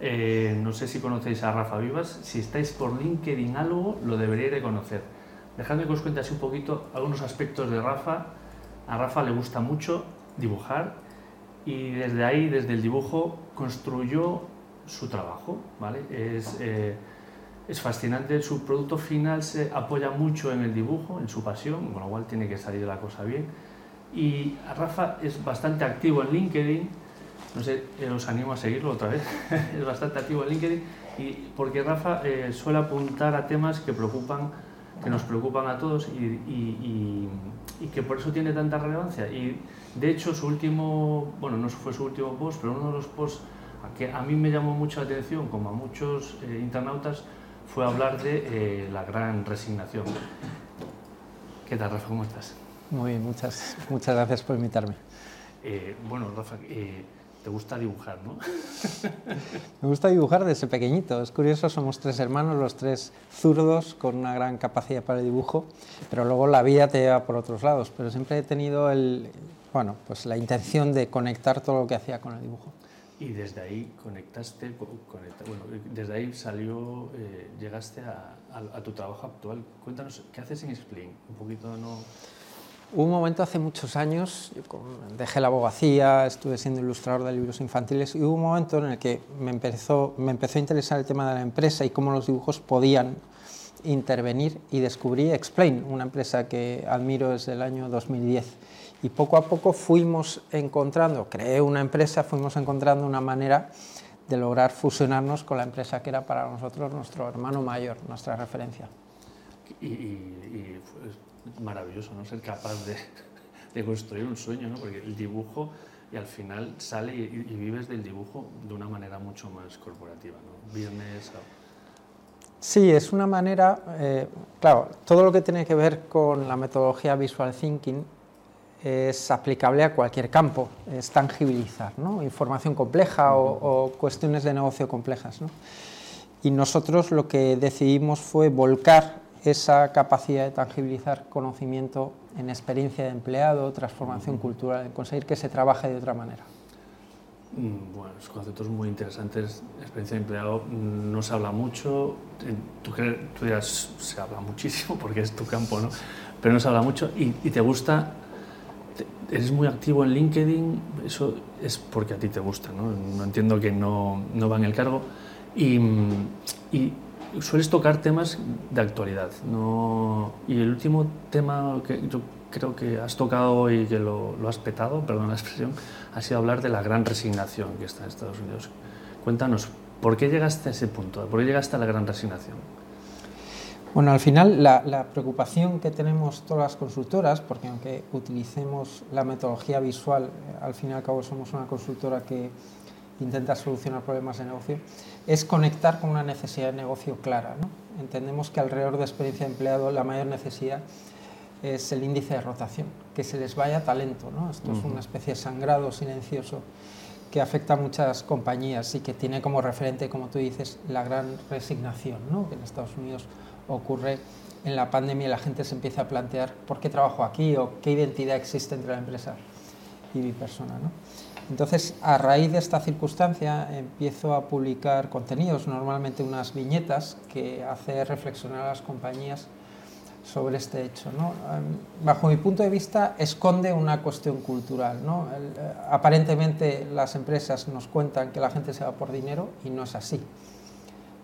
Eh, no sé si conocéis a Rafa Vivas. Si estáis por LinkedIn algo, lo deberíais de conocer. Dejadme que os cuente así un poquito algunos aspectos de Rafa. A Rafa le gusta mucho dibujar y desde ahí, desde el dibujo, construyó su trabajo. ¿vale? Es, eh, es fascinante. Su producto final se apoya mucho en el dibujo, en su pasión, con lo cual tiene que salir la cosa bien. Y Rafa es bastante activo en LinkedIn. No sé, eh, os animo a seguirlo otra vez. es bastante activo en LinkedIn y porque Rafa eh, suele apuntar a temas que preocupan, que nos preocupan a todos y, y, y, que por eso tiene tanta relevancia. Y de hecho, su último, bueno, no fue su último post, pero uno de los posts que a mí me llamó mucho la atención, como a muchos eh, internautas, fue hablar de eh, la gran resignación. ¿Qué tal, Rafa? ¿Cómo estás? Muy bien, muchas, muchas gracias por invitarme. Eh, bueno, Rafa, eh, te gusta dibujar, ¿no? Me gusta dibujar desde pequeñito. Es curioso, somos tres hermanos, los tres zurdos, con una gran capacidad para el dibujo, pero luego la vida te lleva por otros lados. Pero siempre he tenido el, bueno, pues la intención de conectar todo lo que hacía con el dibujo. Y desde ahí conectaste, bueno, desde ahí salió, eh, llegaste a, a, a, tu trabajo actual. Cuéntanos, ¿qué haces en Explain? Un poquito, ¿no? Hubo un momento hace muchos años, yo dejé la abogacía, estuve siendo ilustrador de libros infantiles y hubo un momento en el que me empezó, me empezó a interesar el tema de la empresa y cómo los dibujos podían intervenir y descubrí Explain, una empresa que admiro desde el año 2010 y poco a poco fuimos encontrando, creé una empresa, fuimos encontrando una manera de lograr fusionarnos con la empresa que era para nosotros nuestro hermano mayor, nuestra referencia. Y, y, y es maravilloso, ¿no? Ser capaz de, de, construir un sueño, ¿no? Porque el dibujo y al final sale y, y, vives del dibujo de una manera mucho más corporativa, ¿no? Viernes... Sí, es una manera, eh, claro, todo lo que tiene que ver con la metodología visual thinking es aplicable a cualquier campo, es tangibilizar, ¿no? información compleja o, o, cuestiones de negocio complejas. ¿no? Y nosotros lo que decidimos fue volcar esa capacidad de tangibilizar conocimiento en experiencia de empleado, transformación cultural, conseguir que se trabaje de otra manera. Mm, bueno, los conceptos muy interesantes. Experiencia de empleado mm, no se habla mucho. Tú, tú dirás, se habla muchísimo porque es tu campo, ¿no? Pero no se habla mucho y, y te gusta eres muy activo en LinkedIn, eso es porque a ti te gusta, ¿no? no entiendo que no, no va en el cargo. Y, y, sueles tocar temas de actualidad. ¿no? Y el último tema que yo creo que has tocado y que lo, has petado, perdón la expresión, ha sido hablar de la gran resignación que está en Estados Unidos. Cuéntanos, ¿por qué llegaste a ese punto? ¿Por qué llegaste a la gran resignación? Bueno, al final la, la, preocupación que tenemos todas las consultoras, porque aunque utilicemos la metodología visual, al fin y al cabo somos una consultora que intenta solucionar problemas de negocio, es conectar con una necesidad de negocio clara. ¿no? Entendemos que alrededor de experiencia de empleado la mayor necesidad es el índice de rotación, que se les vaya talento. ¿no? Esto uh -huh. es una especie de sangrado silencioso que afecta a muchas compañías y que tiene como referente, como tú dices, la gran resignación, ¿no? que en Estados Unidos ocurre en la pandemia y la gente se empieza a plantear por qué trabajo aquí o qué identidad existe entre la empresa y mi persona. ¿no? Entonces, a raíz de esta circunstancia, empiezo a publicar contenidos, normalmente unas viñetas que hace reflexionar a las compañías sobre este hecho. ¿no? Bajo mi punto de vista, esconde una cuestión cultural. ¿no? Eh, aparentemente, las empresas nos cuentan que la gente se va por dinero y no es así.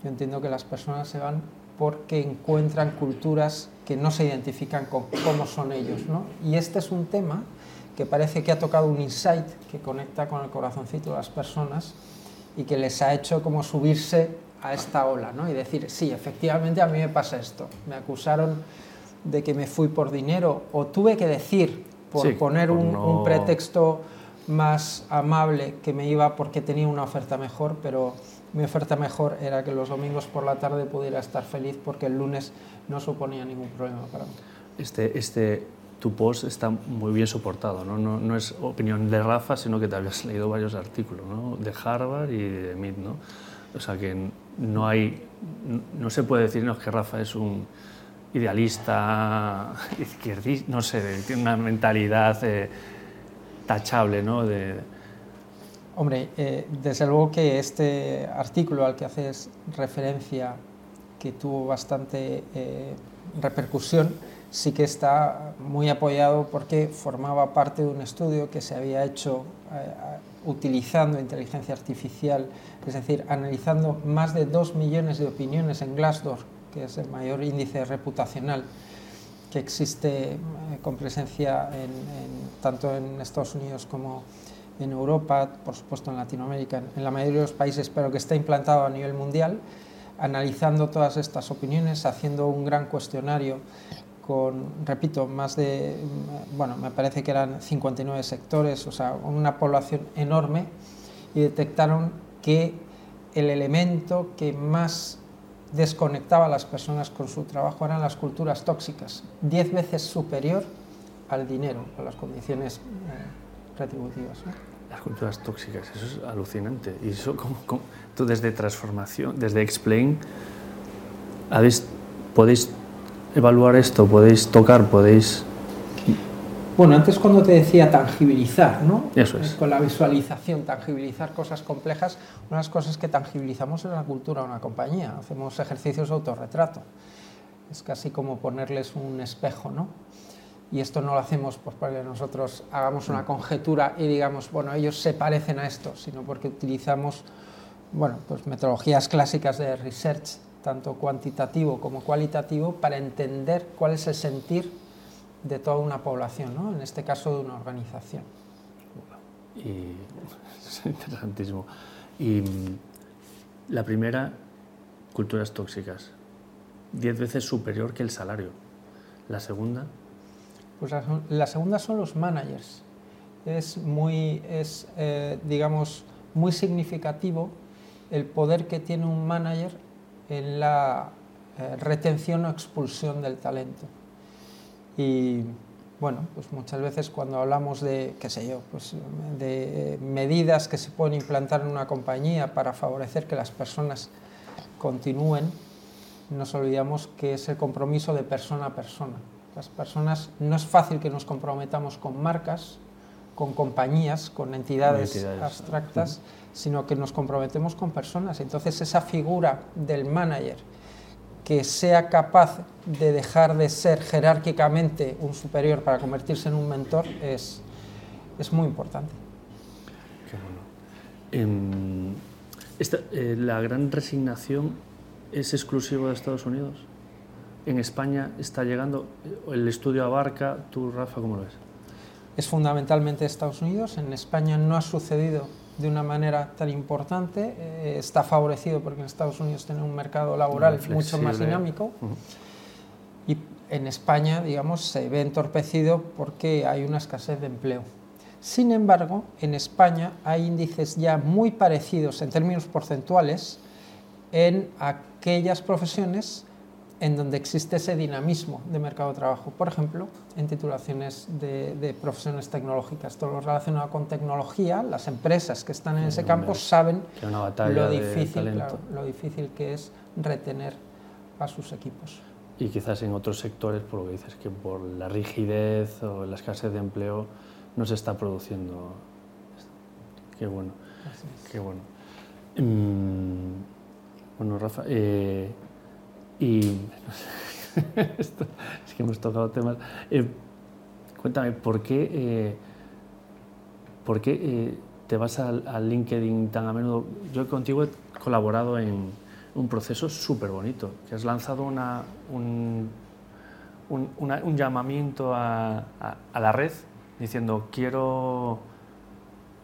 Yo entiendo que las personas se van porque encuentran culturas que no se identifican con cómo son ellos. ¿no? Y este es un tema que parece que ha tocado un insight que conecta con el corazoncito de las personas y que les ha hecho como subirse a esta ola ¿no? y decir, sí, efectivamente a mí me pasa esto. Me acusaron de que me fui por dinero o tuve que decir, por sí, poner por un, no... un pretexto más amable, que me iba porque tenía una oferta mejor, pero mi oferta mejor era que los domingos por la tarde pudiera estar feliz porque el lunes no suponía ningún problema para mí. Este, este, tu post está muy bien soportado, ¿no? Es opinión de Rafa, sino que te habías leído varios artículos, ¿no? De Harvard y de MIT, ¿no? O sea que no hay, no se puede decir no, que Rafa es un idealista, izquierdista, no sé, tiene una mentalidad eh, tachable, ¿no? De, Hombre, eh, desde luego que este artículo al que haces referencia, que tuvo bastante eh, repercusión, sí que está muy apoyado porque formaba parte de un estudio que se había hecho eh, utilizando inteligencia artificial, es decir, analizando más de dos millones de opiniones en Glassdoor, que es el mayor índice reputacional que existe con presencia tanto en Estados Unidos como en Europa, por supuesto en Latinoamérica, en la mayoría de los países, pero que está implantado a nivel mundial, analizando todas estas opiniones, haciendo un gran cuestionario con, repito, más de, bueno, me parece que eran 59 sectores, o sea, una población enorme, y detectaron que el elemento que más desconectaba a las personas con su trabajo eran las culturas tóxicas, 10 veces superior al dinero, a las condiciones eh, retributivas. Las culturas tóxicas, eso es alucinante. Y eso, ¿cómo, tú desde transformación, desde Explain, podéis evaluar esto, podéis tocar, podéis... Bueno, antes cuando te decía tangibilizar, ¿no? Eso es. Con la visualización, tangibilizar cosas complejas, una de las cosas que tangibilizamos es la cultura de una compañía. Hacemos ejercicios de autorretrato. Es casi como ponerles un espejo, ¿no? Y esto no lo hacemos pues, porque nosotros hagamos una conjetura y digamos, bueno, ellos se parecen a esto, sino porque utilizamos bueno, pues metodologías clásicas de research, tanto cuantitativo como cualitativo, para entender cuál es el sentir de toda una población, ¿no? en este caso de una organización. Y, es interesantísimo. Y mm, la primera, culturas tóxicas, diez veces superior que el salario. La segunda, pues la, segunda son los managers. Es muy, es, eh, digamos, muy significativo el poder que tiene un manager en la eh, retención o expulsión del talento. Y bueno, pues muchas veces cuando hablamos de, qué sé yo, pues de medidas que se pueden implantar en una compañía para favorecer que las personas continúen, nos olvidamos que es el compromiso de persona a persona. Las personas, no es fácil que nos comprometamos con marcas, con compañías, con entidades, abstractas, sino que nos comprometemos con personas. Entonces esa figura del manager que sea capaz de dejar de ser jerárquicamente un superior para convertirse en un mentor es, es muy importante. Qué bueno. Em, eh, ¿La gran resignación es exclusiva de Estados Unidos? En España está llegando? ¿El estudio abarca? ¿Tú, Rafa, cómo lo ves? Es fundamentalmente Estados Unidos. En España no ha sucedido de una manera tan importante. Eh, está favorecido porque en Estados Unidos tiene un mercado laboral mucho más dinámico. Y en España, digamos, se ve entorpecido porque hay una escasez de empleo. Sin embargo, en España hay índices ya muy parecidos en términos porcentuales en aquellas profesiones en donde existe ese dinamismo de mercado de trabajo. Por ejemplo, en titulaciones de, profesiones tecnológicas, todo lo relacionado con tecnología, las empresas que están en ese campo saben lo difícil, lo difícil que es retener a sus equipos. Y quizás en otros sectores, por lo que dices, que por la rigidez o la escasez de empleo no se está produciendo. Qué bueno. Qué bueno. Mm, bueno, Rafa, eh, y es que hemos tocado temas. Eh, cuéntame, ¿por qué, eh, ¿por qué eh, te vas al, LinkedIn tan a menudo? Yo contigo he colaborado en un proceso súper bonito, que has lanzado una, un, un, llamamiento a, a, la red diciendo quiero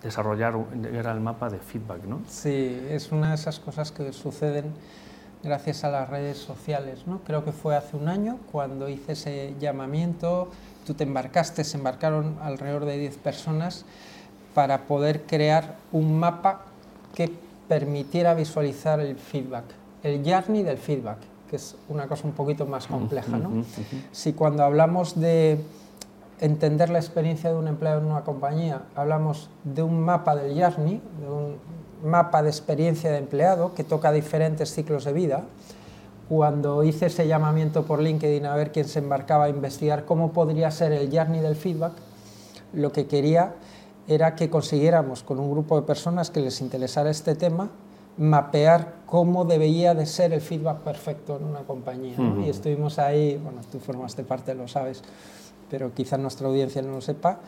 desarrollar era el mapa de feedback, ¿no? Sí, es una de esas cosas que suceden gracias a las redes sociales. ¿no? Creo que fue hace un año cuando hice ese llamamiento, tú te embarcaste, se embarcaron alrededor de 10 personas para poder crear un mapa que permitiera visualizar el feedback, el journey del feedback, que es una cosa un poquito más compleja. ¿no? Si cuando hablamos de entender la experiencia de un empleado en una compañía, hablamos de un mapa del journey, de un mapa de experiencia de empleado que toca diferentes ciclos de vida. Cuando hice ese llamamiento por LinkedIn a ver quién se embarcaba a investigar cómo podría ser el journey del feedback, lo que quería era que consiguiéramos con un grupo de personas que les interesara este tema mapear cómo debería de ser el feedback perfecto en una compañía. Y estuvimos ahí, bueno, tú formaste parte, lo sabes, pero quizá nuestra audiencia no lo sepa,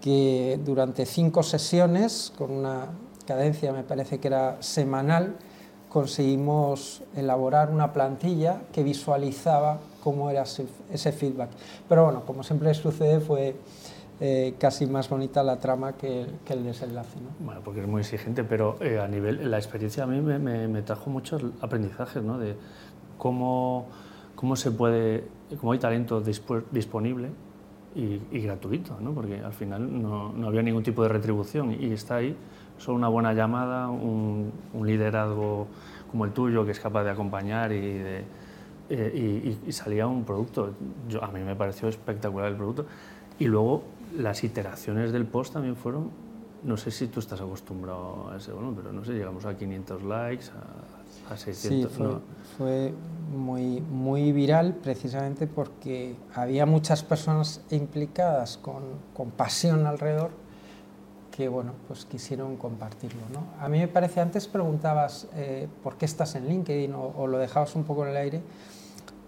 que durante cinco sesiones, con una cadencia me parece que era semanal, conseguimos elaborar una plantilla que visualizaba cómo era ese feedback. Pero bueno, como siempre sucede, fue eh, casi más bonita la trama que que el desenlace. ¿no? Bueno, porque es muy exigente, pero eh, a nivel, la experiencia a mí me, me, trajo muchos aprendizajes, ¿no? De cómo, cómo se puede, cómo hay talento disponible y, gratuito, ¿no? Porque al final no, no, había ningún tipo de retribución y está ahí solo una buena llamada, un, un liderazgo como el tuyo que es capaz de acompañar y de, eh, y, y, salía un producto. Yo, a mí me pareció espectacular el producto. Y luego las iteraciones del post también fueron, no sé si tú estás acostumbrado a ese, bueno, pero no sé, llegamos a 500 likes, a, 600. Sí, fue, muy, muy viral precisamente porque había muchas personas implicadas con, con pasión alrededor que bueno, pues quisieron compartirlo. ¿no? A mí me parece, antes preguntabas eh, por qué estás en LinkedIn o, o, lo dejabas un poco en el aire.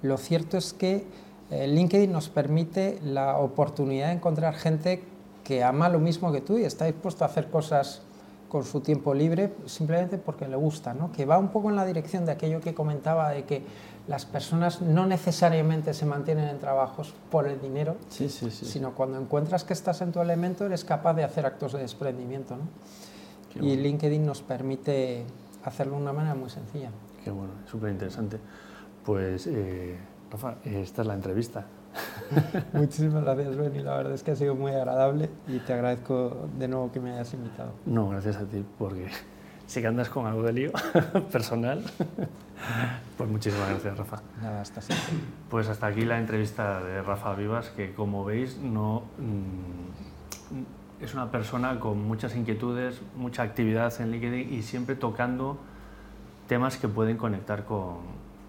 Lo cierto es que eh, LinkedIn nos permite la oportunidad de encontrar gente que ama lo mismo que tú y está dispuesto a hacer cosas con su tiempo libre simplemente porque le gusta, ¿no? que va un poco en la dirección de aquello que comentaba de que las personas no necesariamente se mantienen en trabajos por el dinero, sí, sí, sí. sino cuando encuentras que estás en tu elemento eres capaz de hacer actos de desprendimiento. ¿no? Y LinkedIn nos permite hacerlo de una manera muy sencilla. Qué bueno, súper interesante. Pues eh, Rafa, esta es la entrevista. Muchísimas gracias, Benny. La verdad es que ha sido muy agradable y te agradezco de nuevo que me hayas invitado. No, gracias a ti, porque si que andas con algo de lío personal, pues muchísimas gracias, Rafa. Nada, hasta siempre. Pues hasta aquí la entrevista de Rafa Vivas, que como veis, no. Mm, es una persona con muchas inquietudes, mucha actividad en LinkedIn y siempre tocando temas que pueden conectar con,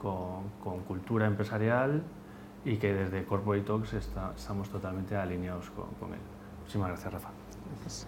con, cultura empresarial y que desde Corporate Talks estamos totalmente alineados con, con él. Muchísimas gracias, Rafa. Gracias.